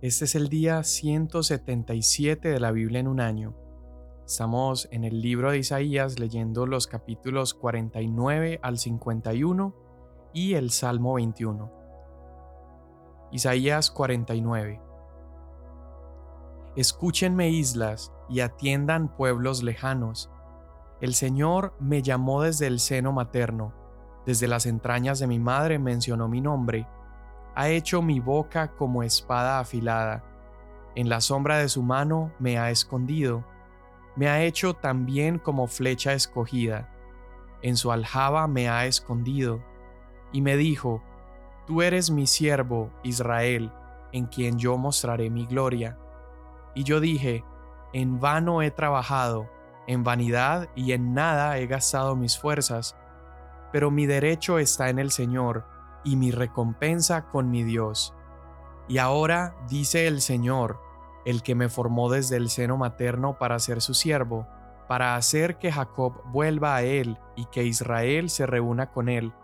Este es el día 177 de la Biblia en un año. Estamos en el libro de Isaías leyendo los capítulos 49 al 51 y el Salmo 21. Isaías 49. Escúchenme islas y atiendan pueblos lejanos. El Señor me llamó desde el seno materno, desde las entrañas de mi madre mencionó mi nombre ha hecho mi boca como espada afilada. En la sombra de su mano me ha escondido. Me ha hecho también como flecha escogida. En su aljaba me ha escondido. Y me dijo, Tú eres mi siervo, Israel, en quien yo mostraré mi gloria. Y yo dije, En vano he trabajado, en vanidad y en nada he gastado mis fuerzas, pero mi derecho está en el Señor y mi recompensa con mi Dios. Y ahora dice el Señor, el que me formó desde el seno materno para ser su siervo, para hacer que Jacob vuelva a él y que Israel se reúna con él,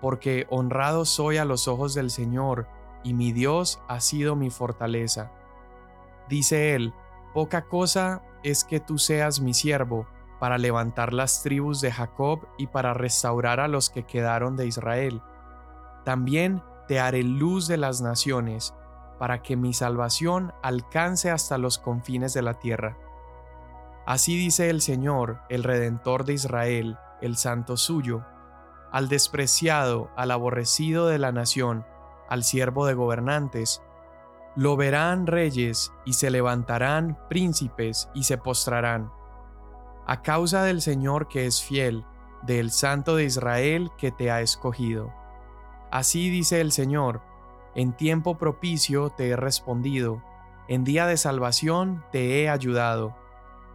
porque honrado soy a los ojos del Señor, y mi Dios ha sido mi fortaleza. Dice él, poca cosa es que tú seas mi siervo, para levantar las tribus de Jacob y para restaurar a los que quedaron de Israel también te haré luz de las naciones, para que mi salvación alcance hasta los confines de la tierra. Así dice el Señor, el Redentor de Israel, el Santo suyo, al despreciado, al aborrecido de la nación, al siervo de gobernantes. Lo verán reyes y se levantarán príncipes y se postrarán. A causa del Señor que es fiel, del Santo de Israel que te ha escogido. Así dice el Señor, en tiempo propicio te he respondido, en día de salvación te he ayudado.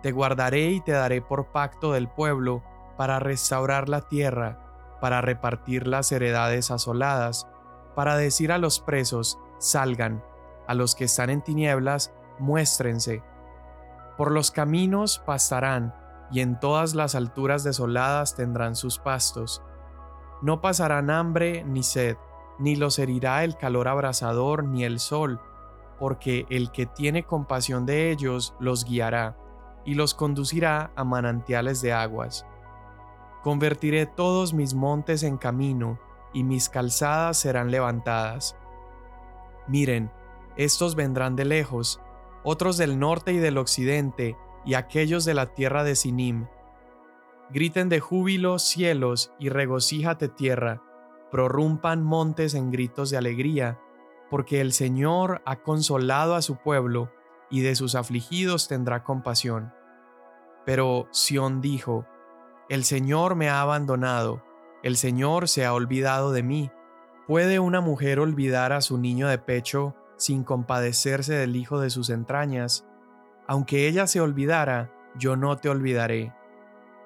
Te guardaré y te daré por pacto del pueblo para restaurar la tierra, para repartir las heredades asoladas, para decir a los presos, salgan, a los que están en tinieblas, muéstrense. Por los caminos pasarán, y en todas las alturas desoladas tendrán sus pastos no pasarán hambre ni sed, ni los herirá el calor abrasador ni el sol, porque el que tiene compasión de ellos los guiará, y los conducirá a manantiales de aguas. Convertiré todos mis montes en camino, y mis calzadas serán levantadas. Miren, estos vendrán de lejos, otros del norte y del occidente, y aquellos de la tierra de Sinim, Griten de júbilo cielos y regocíjate tierra, prorrumpan montes en gritos de alegría, porque el Señor ha consolado a su pueblo y de sus afligidos tendrá compasión. Pero Sión dijo, El Señor me ha abandonado, el Señor se ha olvidado de mí. ¿Puede una mujer olvidar a su niño de pecho sin compadecerse del hijo de sus entrañas? Aunque ella se olvidara, yo no te olvidaré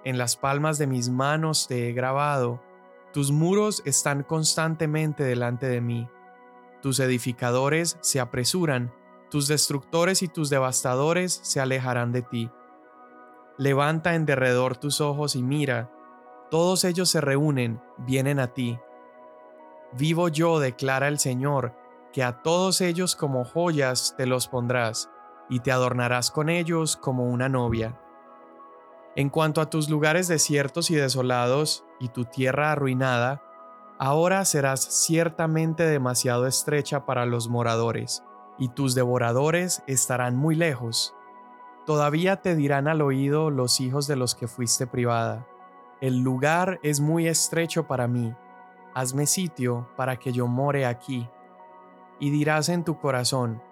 en las palmas de mis manos te he grabado, tus muros están constantemente delante de mí, tus edificadores se apresuran, tus destructores y tus devastadores se alejarán de ti. Levanta en derredor tus ojos y mira, todos ellos se reúnen, vienen a ti. Vivo yo, declara el Señor, que a todos ellos como joyas te los pondrás, y te adornarás con ellos como una novia. En cuanto a tus lugares desiertos y desolados y tu tierra arruinada, ahora serás ciertamente demasiado estrecha para los moradores, y tus devoradores estarán muy lejos. Todavía te dirán al oído los hijos de los que fuiste privada, el lugar es muy estrecho para mí, hazme sitio para que yo more aquí. Y dirás en tu corazón,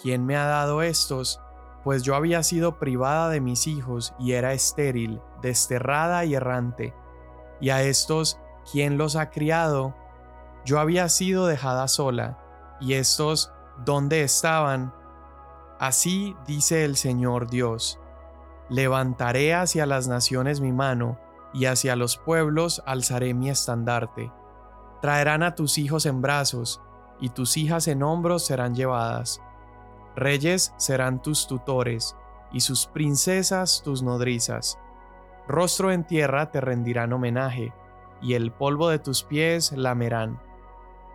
¿quién me ha dado estos pues yo había sido privada de mis hijos y era estéril, desterrada y errante. Y a estos, ¿quién los ha criado? Yo había sido dejada sola, y estos, ¿dónde estaban? Así dice el Señor Dios. Levantaré hacia las naciones mi mano, y hacia los pueblos alzaré mi estandarte. Traerán a tus hijos en brazos, y tus hijas en hombros serán llevadas Reyes serán tus tutores, y sus princesas tus nodrizas. Rostro en tierra te rendirán homenaje, y el polvo de tus pies lamerán.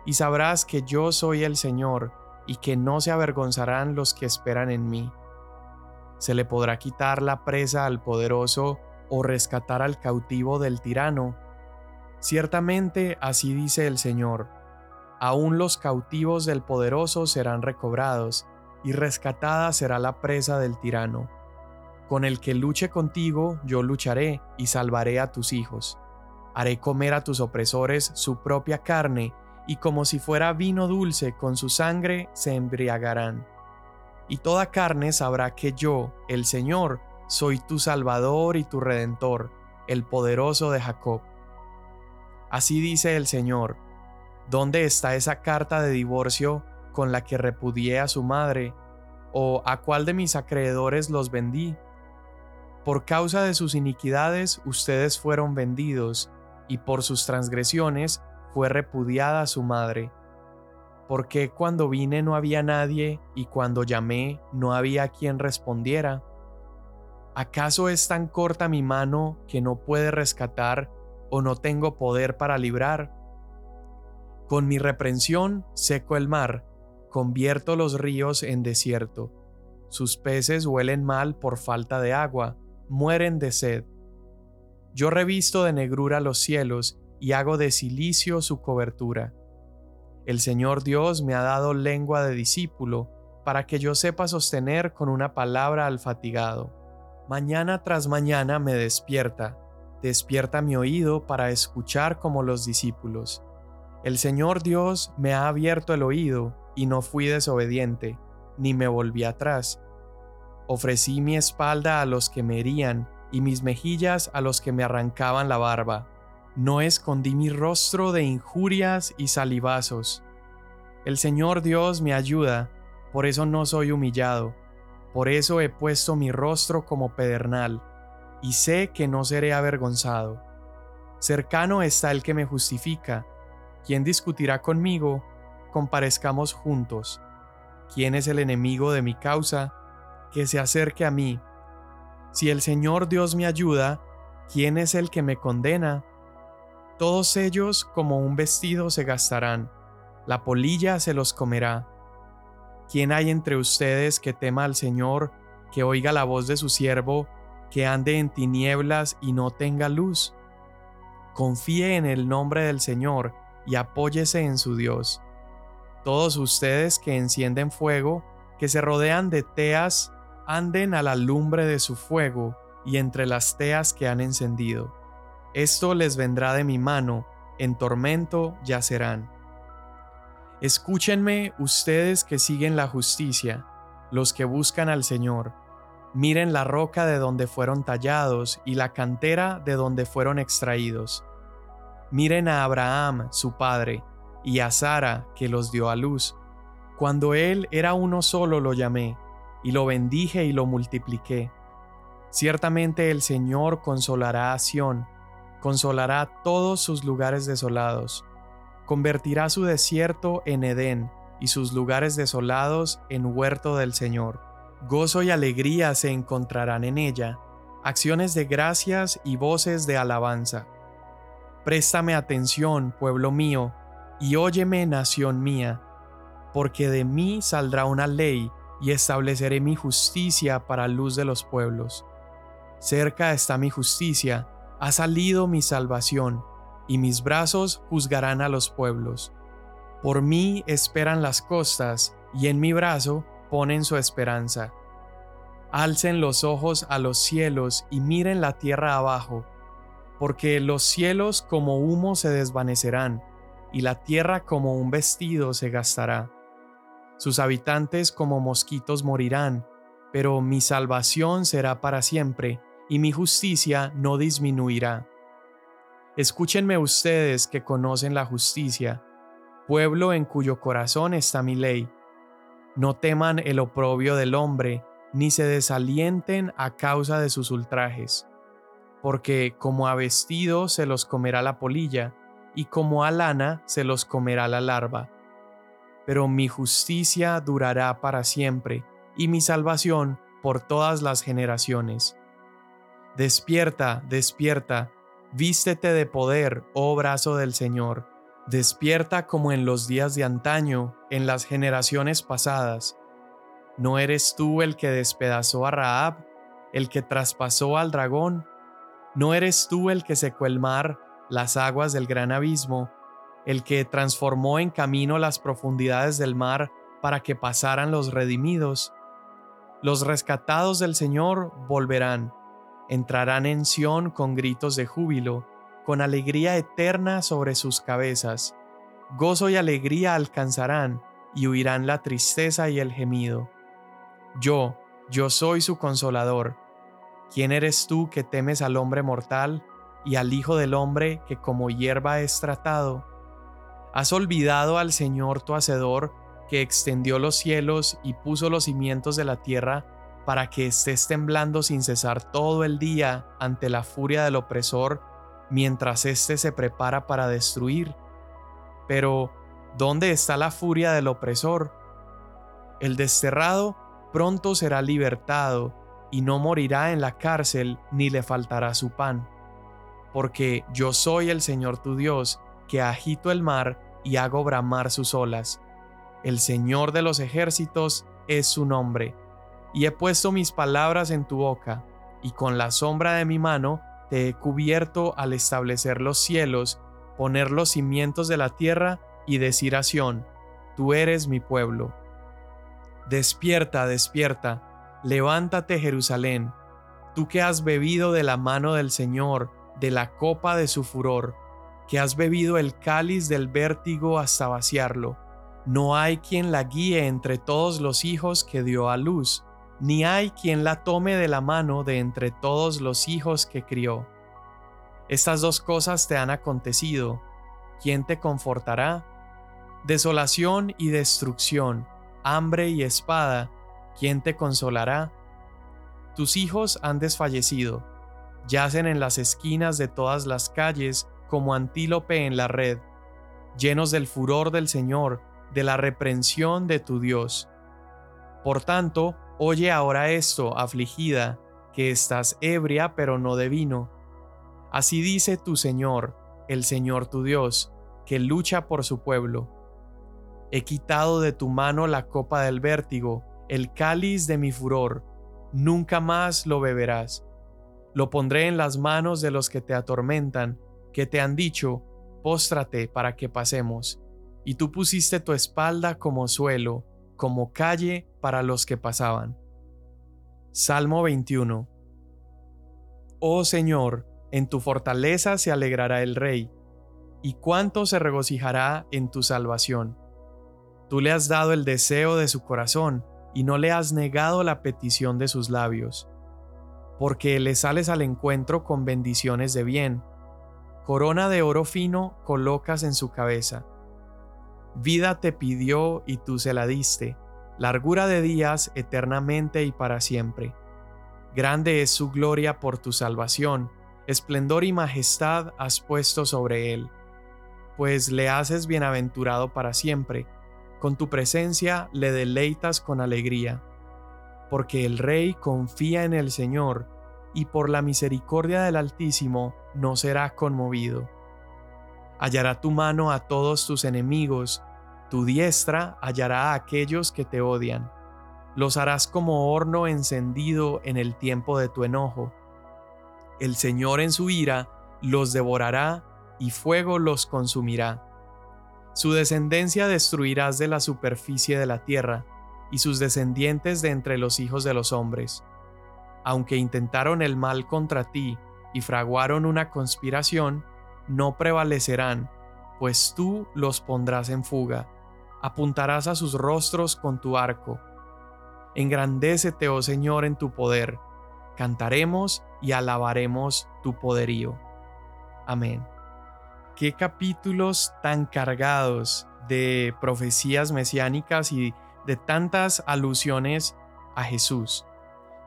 Y sabrás que yo soy el Señor, y que no se avergonzarán los que esperan en mí. Se le podrá quitar la presa al poderoso o rescatar al cautivo del tirano. Ciertamente así dice el Señor, aún los cautivos del poderoso serán recobrados, y rescatada será la presa del tirano. Con el que luche contigo yo lucharé y salvaré a tus hijos. Haré comer a tus opresores su propia carne, y como si fuera vino dulce con su sangre se embriagarán. Y toda carne sabrá que yo, el Señor, soy tu Salvador y tu Redentor, el poderoso de Jacob. Así dice el Señor, ¿dónde está esa carta de divorcio con la que repudié a su madre? ¿O a cuál de mis acreedores los vendí? Por causa de sus iniquidades ustedes fueron vendidos, y por sus transgresiones fue repudiada su madre. Porque cuando vine no había nadie y cuando llamé no había quien respondiera? ¿Acaso es tan corta mi mano que no puede rescatar o no tengo poder para librar? Con mi reprensión seco el mar, convierto los ríos en desierto. Sus peces huelen mal por falta de agua, mueren de sed. Yo revisto de negrura los cielos y hago de silicio su cobertura. El Señor Dios me ha dado lengua de discípulo, para que yo sepa sostener con una palabra al fatigado. Mañana tras mañana me despierta, despierta mi oído para escuchar como los discípulos. El Señor Dios me ha abierto el oído, y no fui desobediente, ni me volví atrás. Ofrecí mi espalda a los que me herían, y mis mejillas a los que me arrancaban la barba no escondí mi rostro de injurias y salivazos. El Señor Dios me ayuda, por eso no soy humillado, por eso he puesto mi rostro como pedernal, y sé que no seré avergonzado. Cercano está el que me justifica. ¿Quién discutirá conmigo? Comparezcamos juntos. ¿Quién es el enemigo de mi causa? Que se acerque a mí. Si el Señor Dios me ayuda, ¿quién es el que me condena? Todos ellos como un vestido se gastarán, la polilla se los comerá. ¿Quién hay entre ustedes que tema al Señor, que oiga la voz de su siervo, que ande en tinieblas y no tenga luz? Confíe en el nombre del Señor y apóyese en su Dios. Todos ustedes que encienden fuego, que se rodean de teas, anden a la lumbre de su fuego y entre las teas que han encendido. Esto les vendrá de mi mano, en tormento yacerán. Escúchenme ustedes que siguen la justicia, los que buscan al Señor. Miren la roca de donde fueron tallados y la cantera de donde fueron extraídos. Miren a Abraham, su padre, y a Sara, que los dio a luz. Cuando él era uno solo lo llamé, y lo bendije y lo multipliqué. Ciertamente el Señor consolará a Sión consolará todos sus lugares desolados, convertirá su desierto en Edén y sus lugares desolados en huerto del Señor. Gozo y alegría se encontrarán en ella, acciones de gracias y voces de alabanza. Préstame atención, pueblo mío, y óyeme, nación mía, porque de mí saldrá una ley y estableceré mi justicia para luz de los pueblos. Cerca está mi justicia, ha salido mi salvación, y mis brazos juzgarán a los pueblos. Por mí esperan las costas, y en mi brazo ponen su esperanza. Alcen los ojos a los cielos y miren la tierra abajo, porque los cielos como humo se desvanecerán, y la tierra como un vestido se gastará. Sus habitantes como mosquitos morirán, pero mi salvación será para siempre y mi justicia no disminuirá. Escúchenme ustedes que conocen la justicia, pueblo en cuyo corazón está mi ley. No teman el oprobio del hombre, ni se desalienten a causa de sus ultrajes, porque como a vestido se los comerá la polilla, y como a lana se los comerá la larva. Pero mi justicia durará para siempre, y mi salvación por todas las generaciones. Despierta, despierta, vístete de poder, oh brazo del Señor. Despierta como en los días de antaño, en las generaciones pasadas. ¿No eres tú el que despedazó a Raab, el que traspasó al dragón? ¿No eres tú el que secó el mar, las aguas del gran abismo, el que transformó en camino las profundidades del mar para que pasaran los redimidos? Los rescatados del Señor volverán, entrarán en Sión con gritos de júbilo con alegría eterna sobre sus cabezas. Gozo y alegría alcanzarán, y huirán la tristeza y el gemido. Yo, yo soy su consolador. ¿Quién eres tú que temes al hombre mortal y al Hijo del hombre que como hierba es tratado? ¿Has olvidado al Señor tu Hacedor, que extendió los cielos y puso los cimientos de la tierra, para que estés temblando sin cesar todo el día ante la furia del opresor mientras éste se prepara para destruir. Pero, ¿dónde está la furia del opresor? El desterrado pronto será libertado y no morirá en la cárcel ni le faltará su pan. Porque yo soy el Señor tu Dios, que agito el mar y hago bramar sus olas. El Señor de los ejércitos es su nombre. Y he puesto mis palabras en tu boca, y con la sombra de mi mano te he cubierto al establecer los cielos, poner los cimientos de la tierra y decir a Sión, tú eres mi pueblo. Despierta, despierta, levántate Jerusalén, tú que has bebido de la mano del Señor, de la copa de su furor, que has bebido el cáliz del vértigo hasta vaciarlo. No hay quien la guíe entre todos los hijos que dio a luz ni hay quien la tome de la mano de entre todos los hijos que crió. Estas dos cosas te han acontecido. ¿Quién te confortará? Desolación y destrucción, hambre y espada, ¿quién te consolará? Tus hijos han desfallecido, yacen en las esquinas de todas las calles como antílope en la red, llenos del furor del Señor, de la reprensión de tu Dios. Por tanto, Oye ahora esto, afligida, que estás ebria pero no de vino. Así dice tu Señor, el Señor tu Dios, que lucha por su pueblo. He quitado de tu mano la copa del vértigo, el cáliz de mi furor, nunca más lo beberás. Lo pondré en las manos de los que te atormentan, que te han dicho, póstrate para que pasemos. Y tú pusiste tu espalda como suelo, como calle para los que pasaban. Salmo 21 Oh Señor, en tu fortaleza se alegrará el Rey, y cuánto se regocijará en tu salvación. Tú le has dado el deseo de su corazón, y no le has negado la petición de sus labios, porque le sales al encuentro con bendiciones de bien. Corona de oro fino colocas en su cabeza Vida te pidió y tú se la diste, largura de días eternamente y para siempre. Grande es su gloria por tu salvación, esplendor y majestad has puesto sobre él, pues le haces bienaventurado para siempre, con tu presencia le deleitas con alegría. Porque el Rey confía en el Señor, y por la misericordia del Altísimo no será conmovido hallará tu mano a todos tus enemigos, tu diestra hallará a aquellos que te odian. Los harás como horno encendido en el tiempo de tu enojo. El Señor en su ira los devorará y fuego los consumirá. Su descendencia destruirás de la superficie de la tierra, y sus descendientes de entre los hijos de los hombres. Aunque intentaron el mal contra ti y fraguaron una conspiración, no prevalecerán, pues tú los pondrás en fuga, apuntarás a sus rostros con tu arco. Engrandécete, oh Señor, en tu poder, cantaremos y alabaremos tu poderío. Amén. Qué capítulos tan cargados de profecías mesiánicas y de tantas alusiones a Jesús.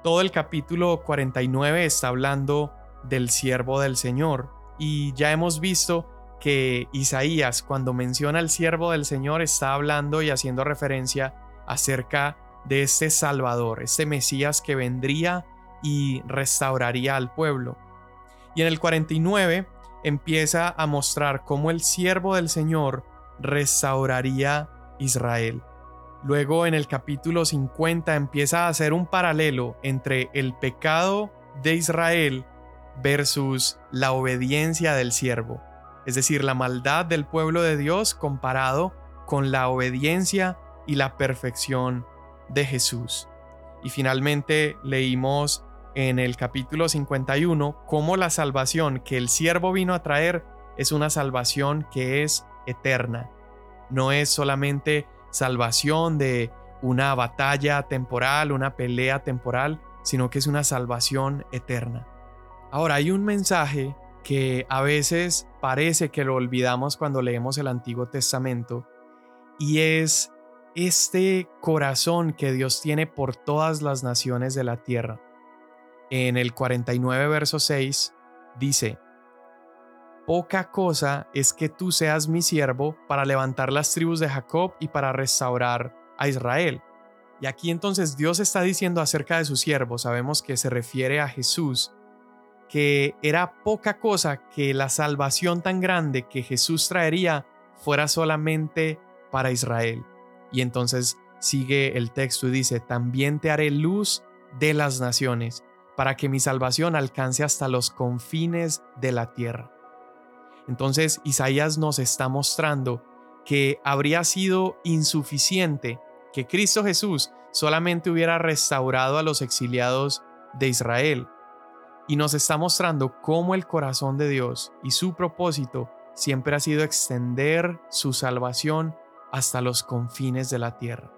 Todo el capítulo 49 está hablando del siervo del Señor, y ya hemos visto que Isaías, cuando menciona al siervo del Señor, está hablando y haciendo referencia acerca de este Salvador, este Mesías que vendría y restauraría al pueblo. Y en el 49 empieza a mostrar cómo el siervo del Señor restauraría Israel. Luego en el capítulo 50 empieza a hacer un paralelo entre el pecado de Israel versus la obediencia del siervo, es decir, la maldad del pueblo de Dios comparado con la obediencia y la perfección de Jesús. Y finalmente leímos en el capítulo 51 cómo la salvación que el siervo vino a traer es una salvación que es eterna. No es solamente salvación de una batalla temporal, una pelea temporal, sino que es una salvación eterna. Ahora, hay un mensaje que a veces parece que lo olvidamos cuando leemos el Antiguo Testamento, y es este corazón que Dios tiene por todas las naciones de la tierra. En el 49 verso 6 dice, Poca cosa es que tú seas mi siervo para levantar las tribus de Jacob y para restaurar a Israel. Y aquí entonces Dios está diciendo acerca de su siervo, sabemos que se refiere a Jesús, que era poca cosa que la salvación tan grande que Jesús traería fuera solamente para Israel. Y entonces sigue el texto y dice, también te haré luz de las naciones, para que mi salvación alcance hasta los confines de la tierra. Entonces Isaías nos está mostrando que habría sido insuficiente que Cristo Jesús solamente hubiera restaurado a los exiliados de Israel. Y nos está mostrando cómo el corazón de Dios y su propósito siempre ha sido extender su salvación hasta los confines de la tierra.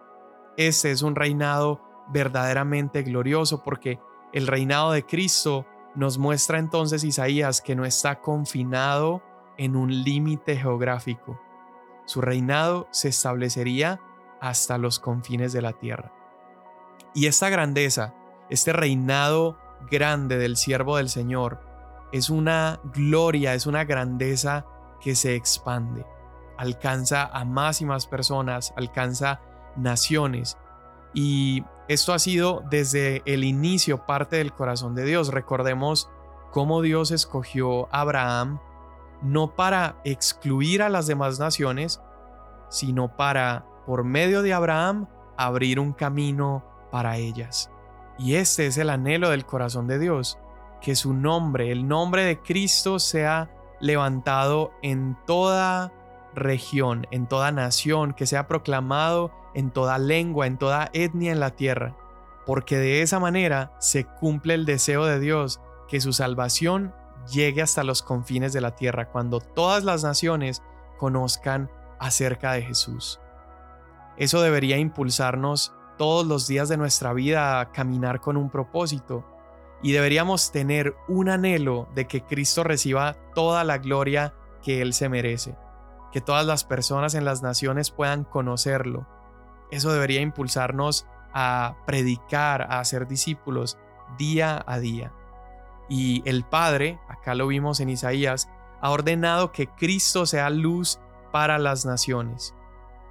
Este es un reinado verdaderamente glorioso porque el reinado de Cristo nos muestra entonces Isaías que no está confinado en un límite geográfico. Su reinado se establecería hasta los confines de la tierra. Y esta grandeza, este reinado grande del siervo del Señor, es una gloria, es una grandeza que se expande, alcanza a más y más personas, alcanza naciones. Y esto ha sido desde el inicio parte del corazón de Dios. Recordemos cómo Dios escogió a Abraham no para excluir a las demás naciones, sino para, por medio de Abraham, abrir un camino para ellas. Y este es el anhelo del corazón de Dios, que su nombre, el nombre de Cristo, sea levantado en toda región, en toda nación, que sea proclamado en toda lengua, en toda etnia en la tierra, porque de esa manera se cumple el deseo de Dios que su salvación llegue hasta los confines de la tierra, cuando todas las naciones conozcan acerca de Jesús. Eso debería impulsarnos todos los días de nuestra vida a caminar con un propósito y deberíamos tener un anhelo de que Cristo reciba toda la gloria que Él se merece, que todas las personas en las naciones puedan conocerlo. Eso debería impulsarnos a predicar, a ser discípulos día a día. Y el Padre, acá lo vimos en Isaías, ha ordenado que Cristo sea luz para las naciones.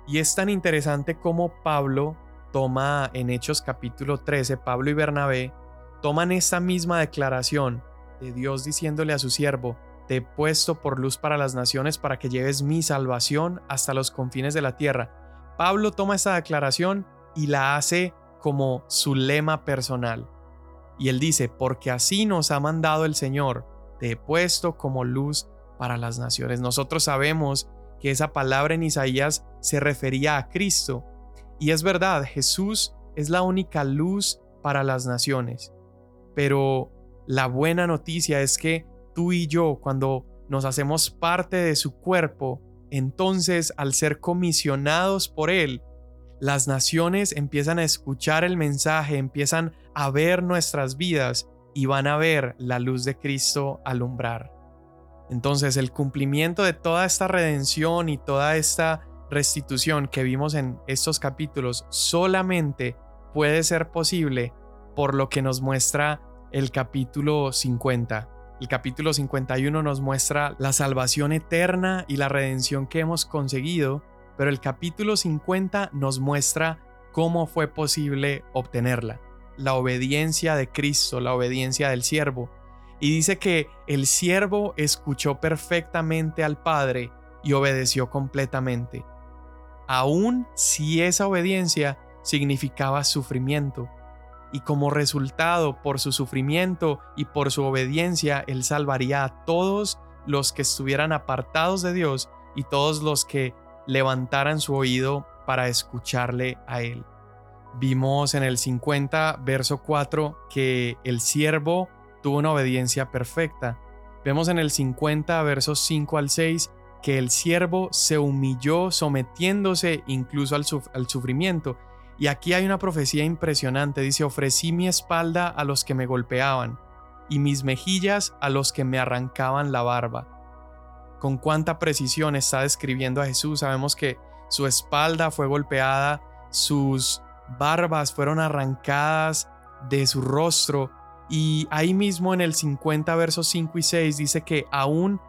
Y es tan interesante como Pablo toma en Hechos capítulo 13, Pablo y Bernabé toman esta misma declaración de Dios diciéndole a su siervo, te he puesto por luz para las naciones para que lleves mi salvación hasta los confines de la tierra. Pablo toma esta declaración y la hace como su lema personal. Y él dice, porque así nos ha mandado el Señor, te he puesto como luz para las naciones. Nosotros sabemos que esa palabra en Isaías se refería a Cristo. Y es verdad, Jesús es la única luz para las naciones. Pero la buena noticia es que tú y yo, cuando nos hacemos parte de su cuerpo, entonces al ser comisionados por Él, las naciones empiezan a escuchar el mensaje, empiezan a ver nuestras vidas y van a ver la luz de Cristo alumbrar. Entonces el cumplimiento de toda esta redención y toda esta restitución que vimos en estos capítulos solamente puede ser posible por lo que nos muestra el capítulo 50. El capítulo 51 nos muestra la salvación eterna y la redención que hemos conseguido pero el capítulo 50 nos muestra cómo fue posible obtenerla, la obediencia de Cristo, la obediencia del siervo. Y dice que el siervo escuchó perfectamente al Padre y obedeció completamente, aun si esa obediencia significaba sufrimiento. Y como resultado, por su sufrimiento y por su obediencia, Él salvaría a todos los que estuvieran apartados de Dios y todos los que levantaran su oído para escucharle a Él. Vimos en el 50, verso 4, que el siervo tuvo una obediencia perfecta. Vemos en el 50, versos 5 al 6, que el siervo se humilló sometiéndose incluso al, al sufrimiento. Y aquí hay una profecía impresionante. Dice, ofrecí mi espalda a los que me golpeaban y mis mejillas a los que me arrancaban la barba. Con cuánta precisión está describiendo a Jesús. Sabemos que su espalda fue golpeada, sus barbas fueron arrancadas de su rostro y ahí mismo en el 50 versos 5 y 6 dice que aún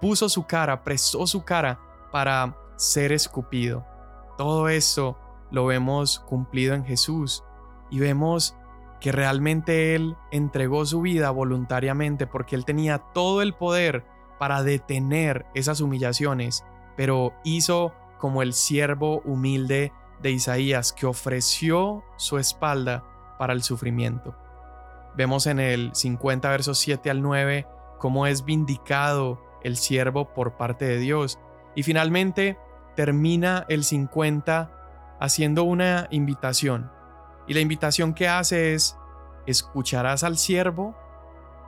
puso su cara, prestó su cara para ser escupido. Todo eso lo vemos cumplido en Jesús y vemos que realmente Él entregó su vida voluntariamente porque Él tenía todo el poder para detener esas humillaciones, pero hizo como el siervo humilde de Isaías que ofreció su espalda para el sufrimiento. Vemos en el 50 versos 7 al 9 cómo es vindicado el siervo por parte de Dios. Y finalmente termina el 50 haciendo una invitación. Y la invitación que hace es, ¿escucharás al siervo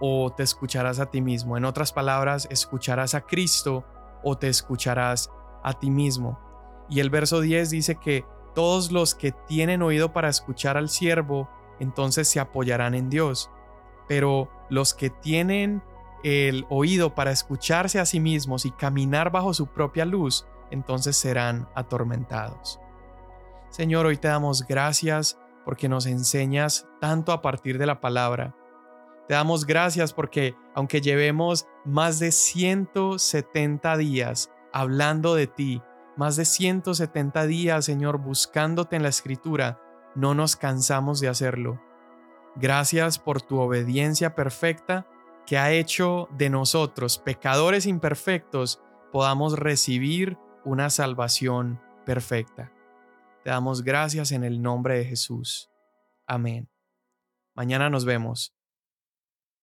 o te escucharás a ti mismo? En otras palabras, ¿escucharás a Cristo o te escucharás a ti mismo? Y el verso 10 dice que todos los que tienen oído para escuchar al siervo, entonces se apoyarán en Dios. Pero los que tienen el oído para escucharse a sí mismos y caminar bajo su propia luz, entonces serán atormentados. Señor, hoy te damos gracias porque nos enseñas tanto a partir de la palabra. Te damos gracias porque aunque llevemos más de 170 días hablando de ti, más de 170 días, Señor, buscándote en la escritura, no nos cansamos de hacerlo. Gracias por tu obediencia perfecta que ha hecho de nosotros, pecadores imperfectos, podamos recibir una salvación perfecta. Te damos gracias en el nombre de Jesús. Amén. Mañana nos vemos.